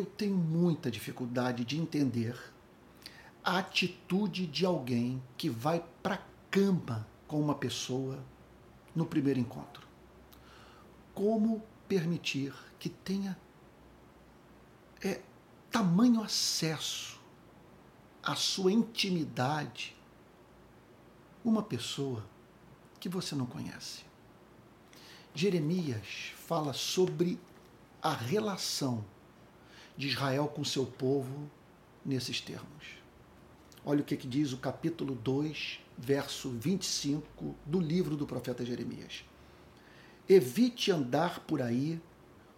eu tenho muita dificuldade de entender a atitude de alguém que vai para cama com uma pessoa no primeiro encontro. Como permitir que tenha é, tamanho acesso à sua intimidade uma pessoa que você não conhece? Jeremias fala sobre a relação de Israel com seu povo nesses termos. Olha o que, que diz o capítulo 2, verso 25 do livro do profeta Jeremias. Evite andar por aí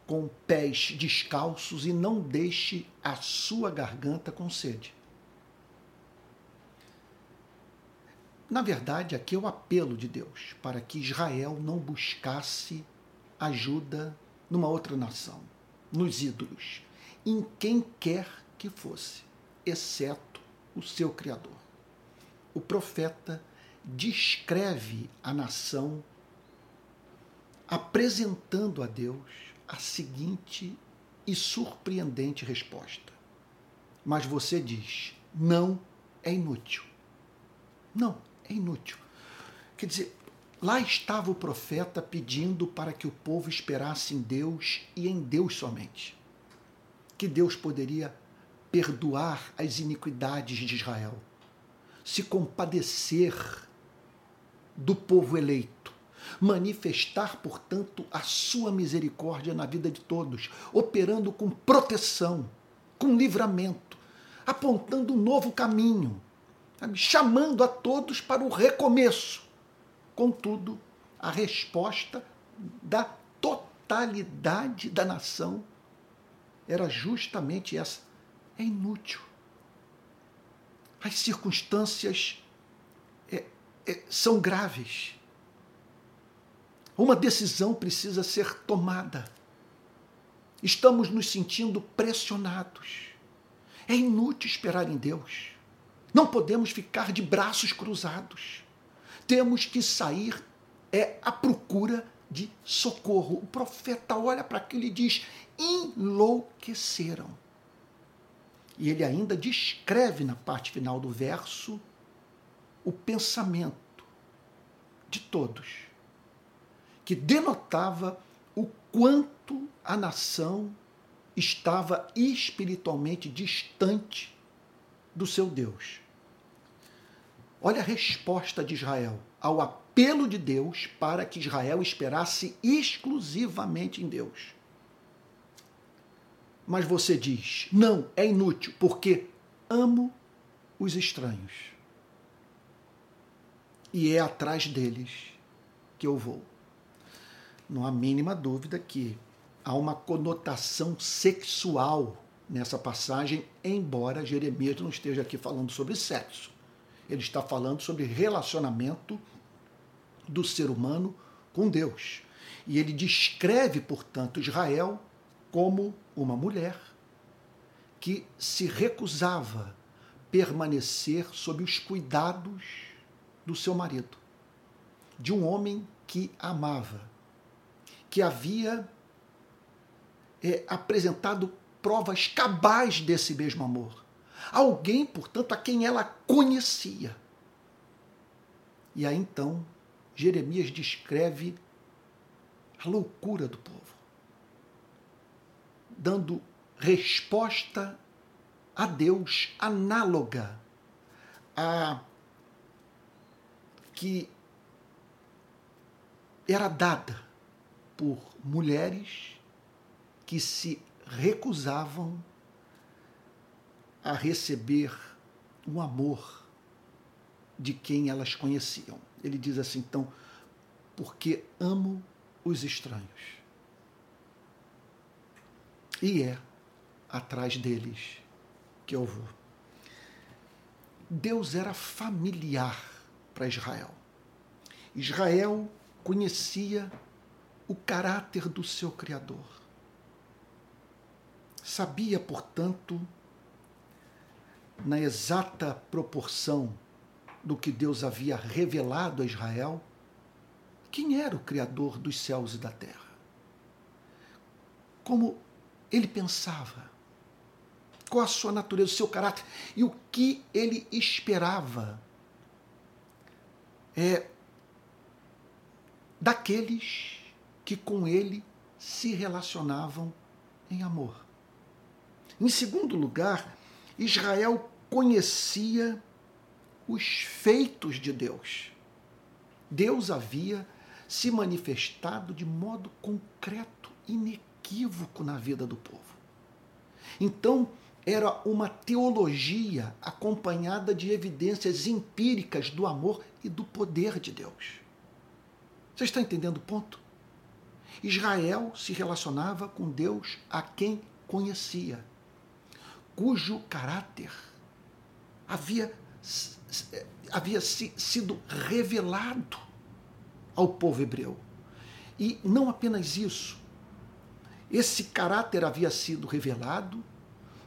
com pés descalços e não deixe a sua garganta com sede. Na verdade, aqui é o apelo de Deus para que Israel não buscasse ajuda numa outra nação, nos ídolos, em quem quer que fosse, exceto o seu Criador. O profeta descreve a nação apresentando a Deus a seguinte e surpreendente resposta. Mas você diz: não é inútil. Não, é inútil. Quer dizer, lá estava o profeta pedindo para que o povo esperasse em Deus e em Deus somente. Que Deus poderia perdoar as iniquidades de Israel, se compadecer do povo eleito, manifestar, portanto, a sua misericórdia na vida de todos, operando com proteção, com livramento, apontando um novo caminho, sabe? chamando a todos para o recomeço. Contudo, a resposta da totalidade da nação era justamente essa é inútil. As circunstâncias é, é, são graves. Uma decisão precisa ser tomada. Estamos nos sentindo pressionados. É inútil esperar em Deus. Não podemos ficar de braços cruzados. Temos que sair é à procura de socorro. O profeta olha para aquilo e diz: enlouqueceram. E ele ainda descreve na parte final do verso o pensamento de todos, que denotava o quanto a nação estava espiritualmente distante do seu Deus. Olha a resposta de Israel ao apelo de Deus para que Israel esperasse exclusivamente em Deus. Mas você diz: não, é inútil, porque amo os estranhos. E é atrás deles que eu vou. Não há mínima dúvida que há uma conotação sexual nessa passagem, embora Jeremias não esteja aqui falando sobre sexo. Ele está falando sobre relacionamento do ser humano com Deus. E ele descreve, portanto, Israel como uma mulher que se recusava permanecer sob os cuidados do seu marido, de um homem que amava, que havia é, apresentado provas cabais desse mesmo amor. Alguém, portanto, a quem ela conhecia. E aí então, Jeremias descreve a loucura do povo dando resposta a Deus análoga a que era dada por mulheres que se recusavam a receber o amor de quem elas conheciam. Ele diz assim, então, porque amo os estranhos e é atrás deles que eu vou. Deus era familiar para Israel. Israel conhecia o caráter do seu Criador. Sabia, portanto, na exata proporção do que Deus havia revelado a Israel, quem era o Criador dos céus e da terra. Como ele pensava, qual a sua natureza, o seu caráter e o que ele esperava é, daqueles que com ele se relacionavam em amor. Em segundo lugar, Israel conhecia os feitos de Deus. Deus havia se manifestado de modo concreto, inequívoco na vida do povo. Então, era uma teologia acompanhada de evidências empíricas do amor e do poder de Deus. Você está entendendo o ponto? Israel se relacionava com Deus a quem conhecia, cujo caráter havia, havia sido revelado ao povo hebreu. E não apenas isso, esse caráter havia sido revelado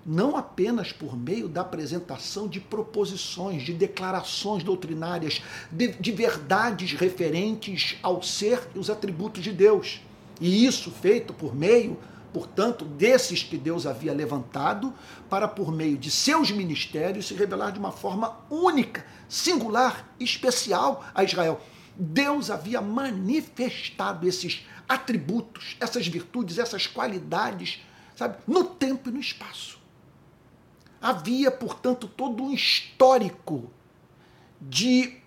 não apenas por meio da apresentação de proposições, de declarações doutrinárias, de, de, verdades referentes ao ser e os atributos de Deus. E isso feito por meio, portanto, desses que Deus havia levantado, para, por meio de seus ministérios, se revelar de uma forma única, singular, especial a Israel. Deus havia manifestado esses atributos, essas virtudes, essas qualidades, sabe, no tempo e no espaço. Havia, portanto, todo um histórico de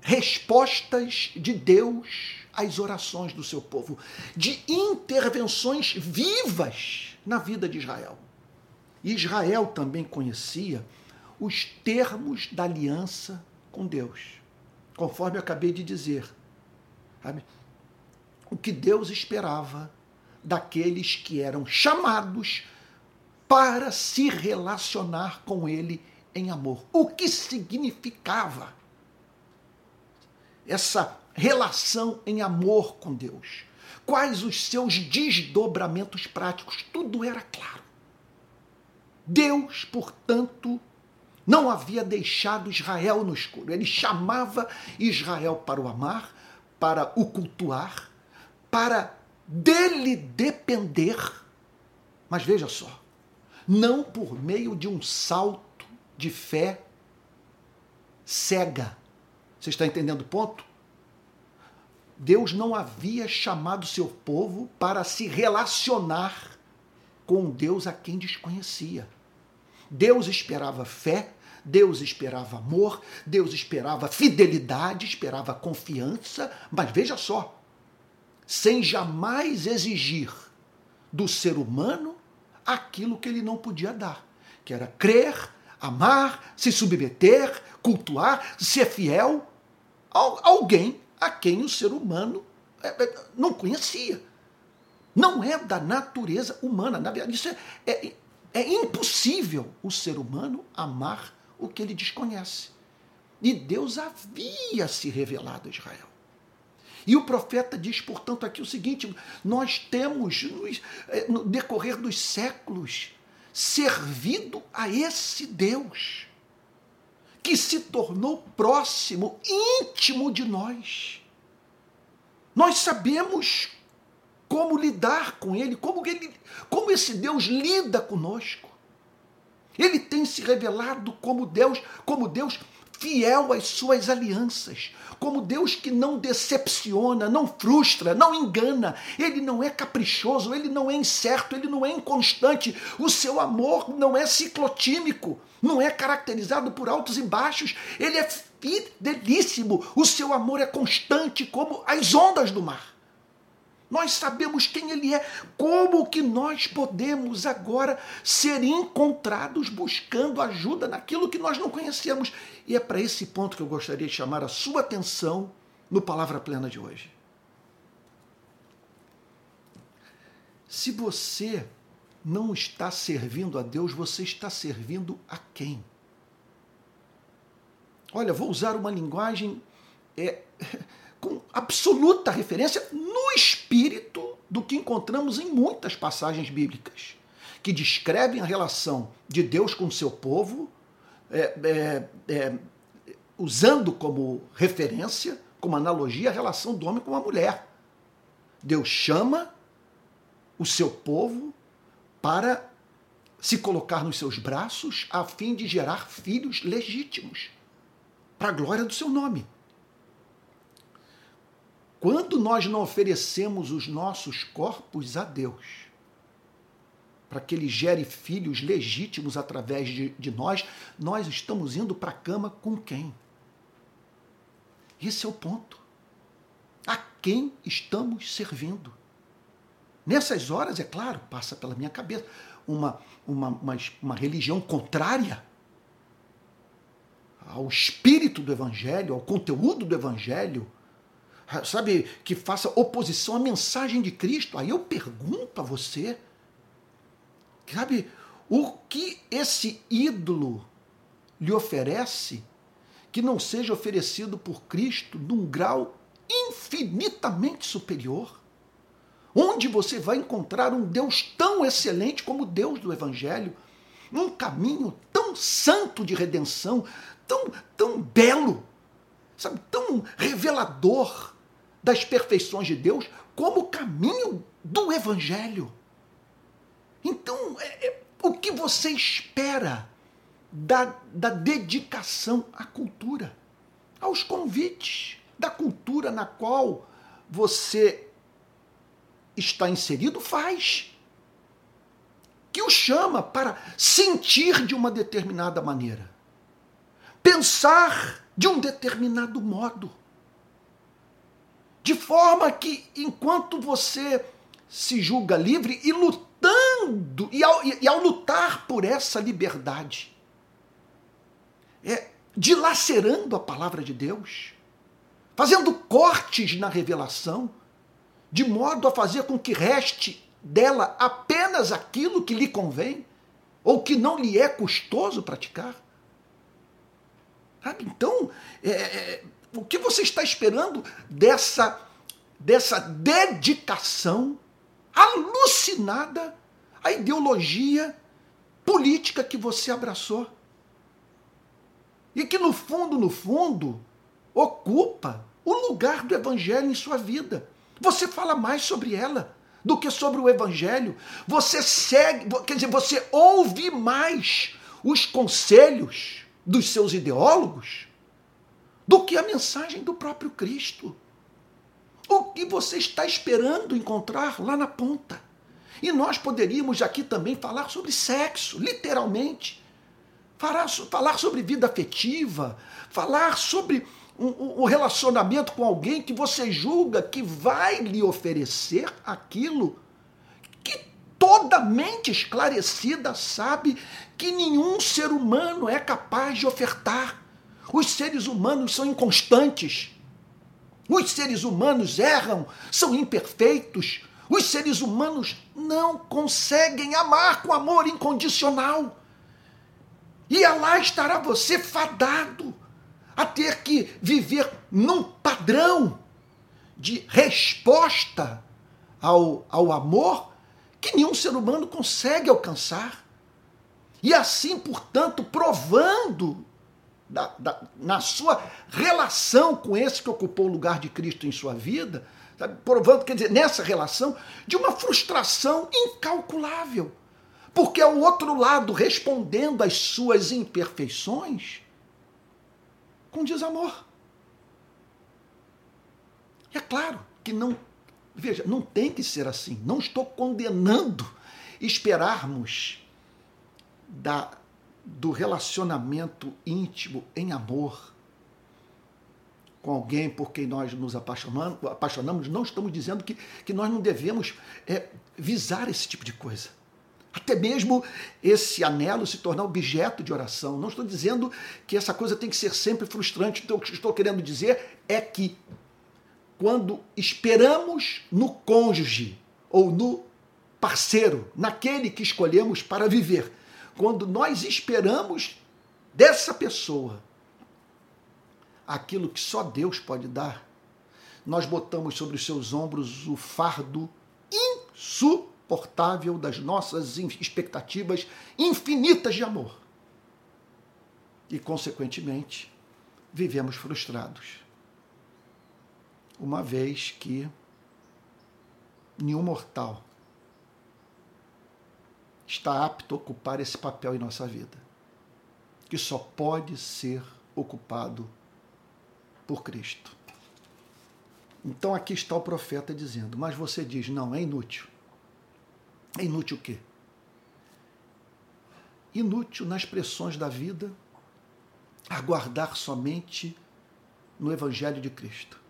respostas de Deus às orações do seu povo, de intervenções vivas na vida de Israel. Israel também conhecia os termos da aliança com Deus, conforme eu acabei de dizer. Sabe? O que Deus esperava daqueles que eram chamados para se relacionar com ele em amor. O que significava essa relação em amor com Deus? Quais os seus desdobramentos práticos? Tudo era claro. Deus, portanto, não havia deixado Israel no escuro. Ele chamava Israel para o amar, para o cultuar, para dele depender. Mas veja só, não por meio de um salto de fé cega. Você está entendendo o ponto? Deus não havia chamado seu povo para se relacionar com Deus a quem desconhecia. Deus esperava fé, Deus esperava amor, Deus esperava fidelidade, esperava confiança, mas veja só, sem jamais exigir do ser humano aquilo que ele não podia dar, que era crer, amar, se submeter, cultuar, ser fiel a alguém a quem o ser humano é, é, não conhecia. Não é da natureza humana. Na verdade, isso é, é, é impossível o ser humano amar o que ele desconhece. E Deus havia se revelado a Israel. E o profeta diz, portanto, aqui o seguinte: nós temos, eh, no decorrer dos séculos, servido a esse Deus que se tornou próximo, íntimo de nós. Nós sabemos como lidar com ele, como, ele, como esse Deus lida conosco. Ele tem se revelado como Deus, como Deus fiel às suas alianças, como Deus que não decepciona, não frustra, não engana. Ele não é caprichoso, ele não é incerto, ele não é inconstante. O seu amor não é ciclotímico, não é caracterizado por altos e baixos. Ele é fidelíssimo. O seu amor é constante como as ondas do mar. Nós sabemos quem Ele é. Como que nós podemos agora ser encontrados buscando ajuda naquilo que nós não conhecemos? E é para esse ponto que eu gostaria de chamar a sua atenção no Palavra Plena de hoje. Se você não está servindo a Deus, você está servindo a quem? Olha, vou usar uma linguagem é, com absoluta referência no espírito do que encontramos em muitas passagens bíblicas, que descrevem a relação de Deus com o seu povo, é, é, é, usando como referência, como analogia, a relação do homem com a mulher. Deus chama o seu povo para se colocar nos seus braços a fim de gerar filhos legítimos, para a glória do seu nome. Quando nós não oferecemos os nossos corpos a Deus, para que ele gere filhos legítimos através de, de nós, nós estamos indo para a cama com quem? Esse é o ponto. A quem estamos servindo? Nessas horas, é claro, passa pela minha cabeça uma, uma, uma, uma religião contrária ao espírito do Evangelho, ao conteúdo do Evangelho, sabe, que faça oposição à mensagem de Cristo. Aí eu pergunto a você, sabe, o que esse ídolo lhe oferece que não seja oferecido por Cristo num grau infinitamente superior? Onde você vai encontrar um Deus tão excelente como o Deus do Evangelho, um caminho tão santo de redenção, tão, tão belo, sabe, tão revelador das perfeições de Deus, como caminho do Evangelho. Então, é, é, o que você espera da, da dedicação à cultura, aos convites da cultura na qual você está inserido, faz. Que o chama para sentir de uma determinada maneira, pensar de um determinado modo. De forma que, enquanto você se julga livre e lutando, e ao, e ao lutar por essa liberdade, é, dilacerando a palavra de Deus, fazendo cortes na revelação, de modo a fazer com que reste dela apenas aquilo que lhe convém ou que não lhe é custoso praticar. Sabe? Então, é, é, o que você está esperando dessa, dessa dedicação alucinada à ideologia política que você abraçou? E que, no fundo, no fundo, ocupa o lugar do evangelho em sua vida. Você fala mais sobre ela do que sobre o evangelho. Você segue, quer dizer, você ouve mais os conselhos dos seus ideólogos do que a mensagem do próprio Cristo. O que você está esperando encontrar lá na ponta? E nós poderíamos aqui também falar sobre sexo, literalmente. Falar, sobre vida afetiva, falar sobre um relacionamento com alguém que você julga que vai lhe oferecer aquilo que toda mente esclarecida sabe que nenhum ser humano é capaz de ofertar. Os seres humanos são inconstantes. Os seres humanos erram, são imperfeitos. Os seres humanos não conseguem amar com amor incondicional. E lá estará você fadado a ter que viver num padrão de resposta ao, ao amor que nenhum ser humano consegue alcançar. E assim, portanto, provando da, da, na sua relação com esse que ocupou o lugar de Cristo em sua vida, sabe? provando, quer dizer, nessa relação, de uma frustração incalculável. Porque ao outro lado, respondendo às suas imperfeições, com desamor. É claro que não, veja, não tem que ser assim. Não estou condenando esperarmos da, do relacionamento íntimo em amor com alguém por quem nós nos apaixonamos, apaixonamos. Não estamos dizendo que, que nós não devemos é, visar esse tipo de coisa até mesmo esse anelo se tornar objeto de oração. Não estou dizendo que essa coisa tem que ser sempre frustrante. Então, o que estou querendo dizer é que quando esperamos no cônjuge ou no parceiro, naquele que escolhemos para viver, quando nós esperamos dessa pessoa aquilo que só Deus pode dar, nós botamos sobre os seus ombros o fardo insuportável das nossas expectativas infinitas de amor. E, consequentemente, vivemos frustrados. Uma vez que nenhum mortal está apto a ocupar esse papel em nossa vida, que só pode ser ocupado por Cristo. Então aqui está o profeta dizendo, mas você diz, não, é inútil. É inútil o quê? Inútil nas pressões da vida aguardar somente no Evangelho de Cristo.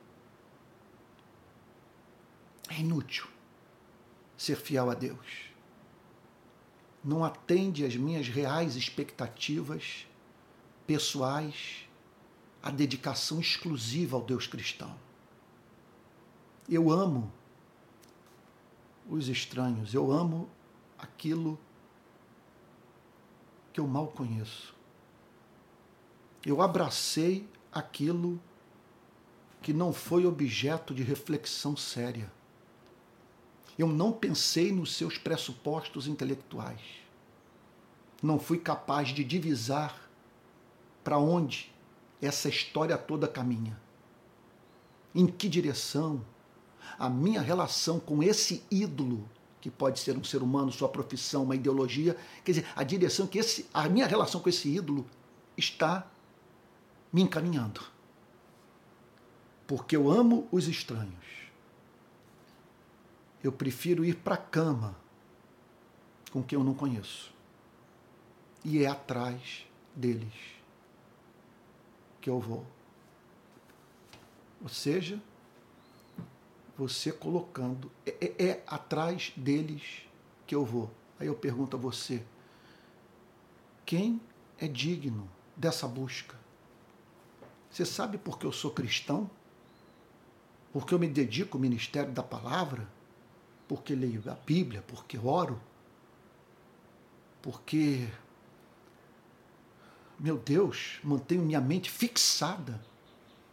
É inútil ser fiel a Deus. Não atende às minhas reais expectativas pessoais, a dedicação exclusiva ao Deus cristão. Eu amo os estranhos, eu amo aquilo que eu mal conheço. Eu abracei aquilo que não foi objeto de reflexão séria. Eu não pensei nos seus pressupostos intelectuais. Não fui capaz de divisar para onde essa história toda caminha. Em que direção a minha relação com esse ídolo, que pode ser um ser humano, sua profissão, uma ideologia, quer dizer, a direção que esse, a minha relação com esse ídolo está me encaminhando. Porque eu amo os estranhos eu prefiro ir para a cama com quem eu não conheço. E é atrás deles que eu vou. Ou seja, você colocando, é, é, é atrás deles que eu vou. Aí eu pergunto a você: quem é digno dessa busca? Você sabe por que eu sou cristão? Porque eu me dedico ao ministério da palavra? Porque leio a Bíblia, porque oro, porque, meu Deus, mantenho minha mente fixada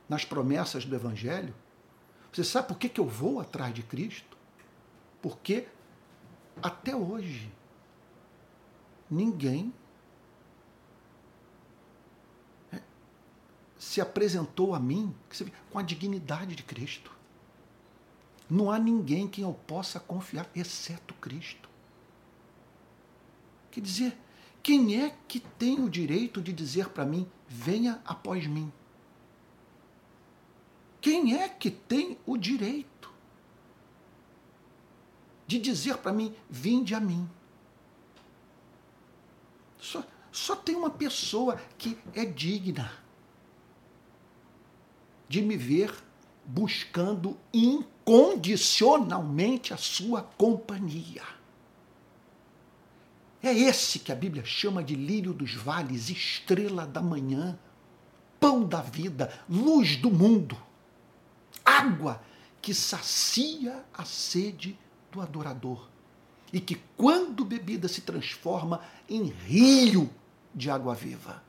nas promessas do Evangelho. Você sabe por que, que eu vou atrás de Cristo? Porque até hoje ninguém é, se apresentou a mim com a dignidade de Cristo. Não há ninguém quem eu possa confiar, exceto Cristo. Quer dizer, quem é que tem o direito de dizer para mim, venha após mim? Quem é que tem o direito de dizer para mim, vinde a mim? Só, só tem uma pessoa que é digna de me ver buscando incondicionalmente a sua companhia. É esse que a Bíblia chama de lírio dos vales, estrela da manhã, pão da vida, luz do mundo, água que sacia a sede do adorador e que, quando bebida, se transforma em rio de água viva.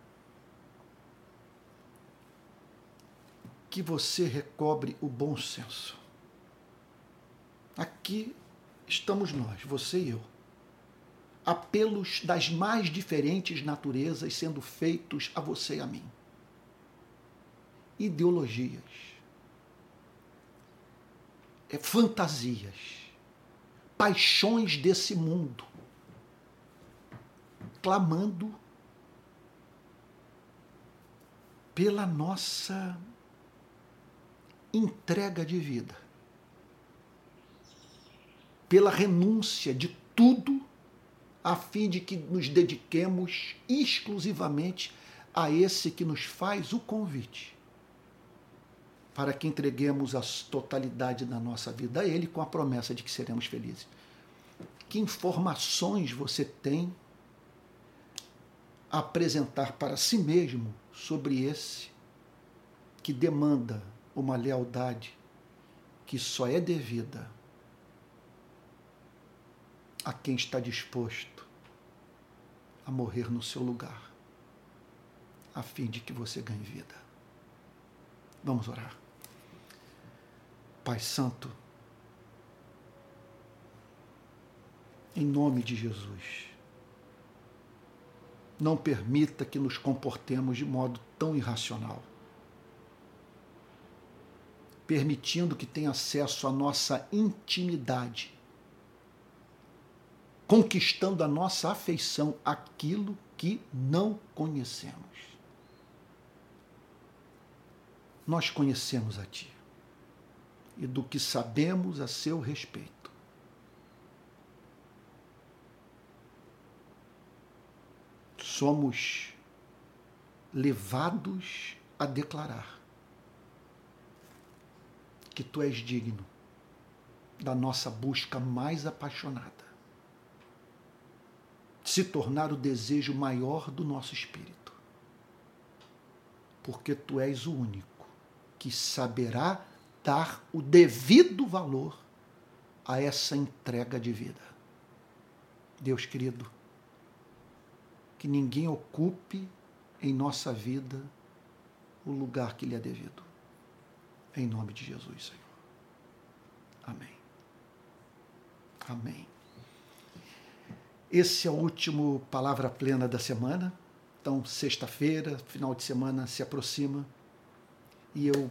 Que você recobre o bom senso. Aqui estamos nós, você e eu. Apelos das mais diferentes naturezas sendo feitos a você e a mim. Ideologias. É, fantasias. Paixões desse mundo. Clamando pela nossa entrega de vida, pela renúncia de tudo, a fim de que nos dediquemos exclusivamente a esse que nos faz o convite, para que entreguemos a totalidade da nossa vida a Ele com a promessa de que seremos felizes. Que informações você tem a apresentar para si mesmo sobre esse que demanda uma lealdade que só é devida a quem está disposto a morrer no seu lugar, a fim de que você ganhe vida. Vamos orar. Pai Santo, em nome de Jesus, não permita que nos comportemos de modo tão irracional permitindo que tenha acesso à nossa intimidade, conquistando a nossa afeição aquilo que não conhecemos. Nós conhecemos a Ti e do que sabemos a seu respeito. Somos levados a declarar que Tu és digno da nossa busca mais apaixonada se tornar o desejo maior do nosso espírito. Porque tu és o único que saberá dar o devido valor a essa entrega de vida. Deus querido, que ninguém ocupe em nossa vida o lugar que lhe é devido. Em nome de Jesus, Senhor. Amém. Amém. Esse é o último Palavra Plena da semana. Então, sexta-feira, final de semana se aproxima. E eu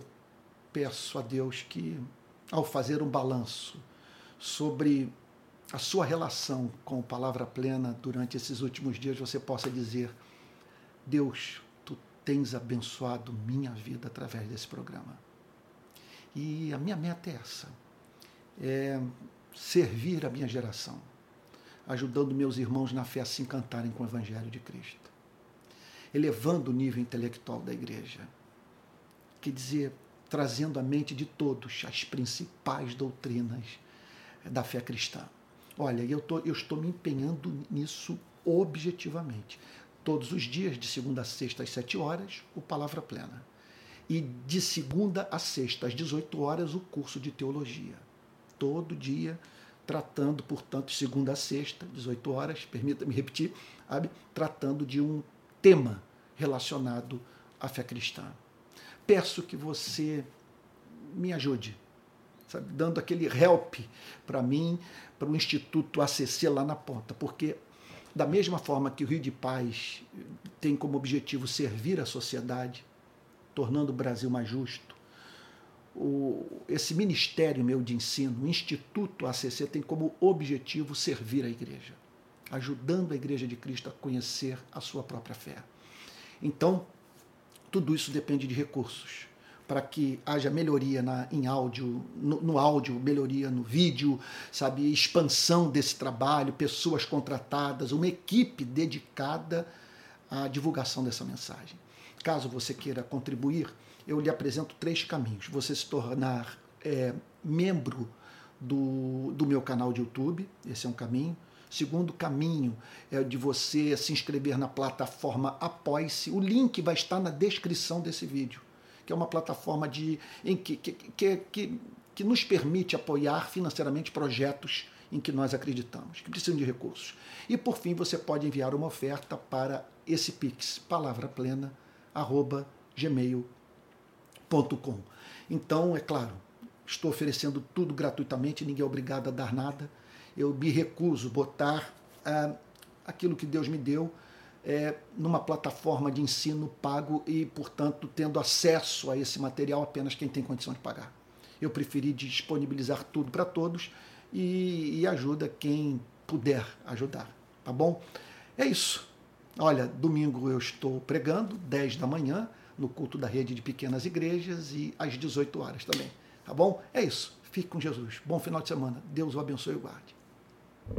peço a Deus que, ao fazer um balanço sobre a sua relação com Palavra Plena durante esses últimos dias, você possa dizer: Deus, tu tens abençoado minha vida através desse programa. E a minha meta é essa: é servir a minha geração ajudando meus irmãos na fé a se encantarem com o Evangelho de Cristo, elevando o nível intelectual da igreja, quer dizer, trazendo à mente de todos as principais doutrinas da fé cristã. Olha, eu, tô, eu estou me empenhando nisso objetivamente. Todos os dias, de segunda a sexta, às sete horas, o Palavra Plena. E de segunda a sexta, às 18 horas, o curso de teologia. Todo dia, tratando, portanto, segunda a sexta, 18 horas, permita-me repetir, sabe? tratando de um tema relacionado à fé cristã. Peço que você me ajude, sabe? dando aquele help para mim, para o Instituto ACC lá na ponta, porque da mesma forma que o Rio de Paz tem como objetivo servir a sociedade, tornando o Brasil mais justo, o, esse ministério meu de ensino, o Instituto ACC, tem como objetivo servir a igreja, ajudando a igreja de Cristo a conhecer a sua própria fé. Então, tudo isso depende de recursos para que haja melhoria na, em áudio, no, no, áudio, melhoria no vídeo, sabe, expansão desse trabalho, pessoas contratadas, uma equipe dedicada à divulgação dessa mensagem. Caso você queira contribuir, eu lhe apresento três caminhos. Você se tornar é, membro do, do meu canal de YouTube, esse é um caminho. Segundo caminho é de você se inscrever na plataforma Apoie-se. O link vai estar na descrição desse vídeo, que é uma plataforma de, em que, que, que, que, que nos permite apoiar financeiramente projetos em que nós acreditamos, que precisam de recursos. E por fim, você pode enviar uma oferta para esse Pix, palavraplena.gmail.com com. Então, é claro, estou oferecendo tudo gratuitamente, ninguém é obrigado a dar nada. Eu me recuso botar ah, aquilo que Deus me deu é, numa plataforma de ensino pago e, portanto, tendo acesso a esse material apenas quem tem condição de pagar. Eu preferi disponibilizar tudo para todos e, e ajuda quem puder ajudar, tá bom? É isso. Olha, domingo eu estou pregando, 10 da manhã no culto da rede de pequenas igrejas e às 18 horas também. Tá bom? É isso. Fique com Jesus. Bom final de semana. Deus o abençoe e guarde.